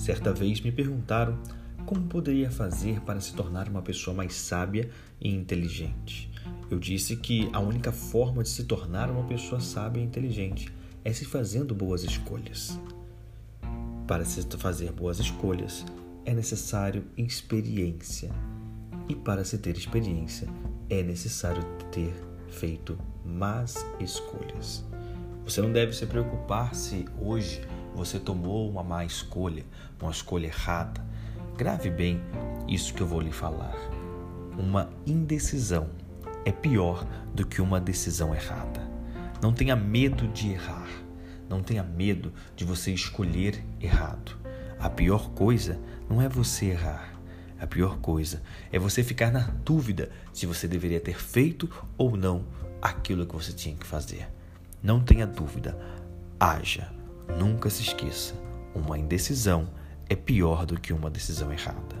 Certa vez me perguntaram como poderia fazer para se tornar uma pessoa mais sábia e inteligente. Eu disse que a única forma de se tornar uma pessoa sábia e inteligente é se fazendo boas escolhas. Para se fazer boas escolhas, é necessário experiência. E para se ter experiência, é necessário ter feito más escolhas. Você não deve se preocupar se hoje você tomou uma má escolha, uma escolha errada. Grave bem isso que eu vou lhe falar. Uma indecisão é pior do que uma decisão errada. Não tenha medo de errar. Não tenha medo de você escolher errado. A pior coisa não é você errar. A pior coisa é você ficar na dúvida se você deveria ter feito ou não aquilo que você tinha que fazer. Não tenha dúvida, haja. Nunca se esqueça: uma indecisão é pior do que uma decisão errada.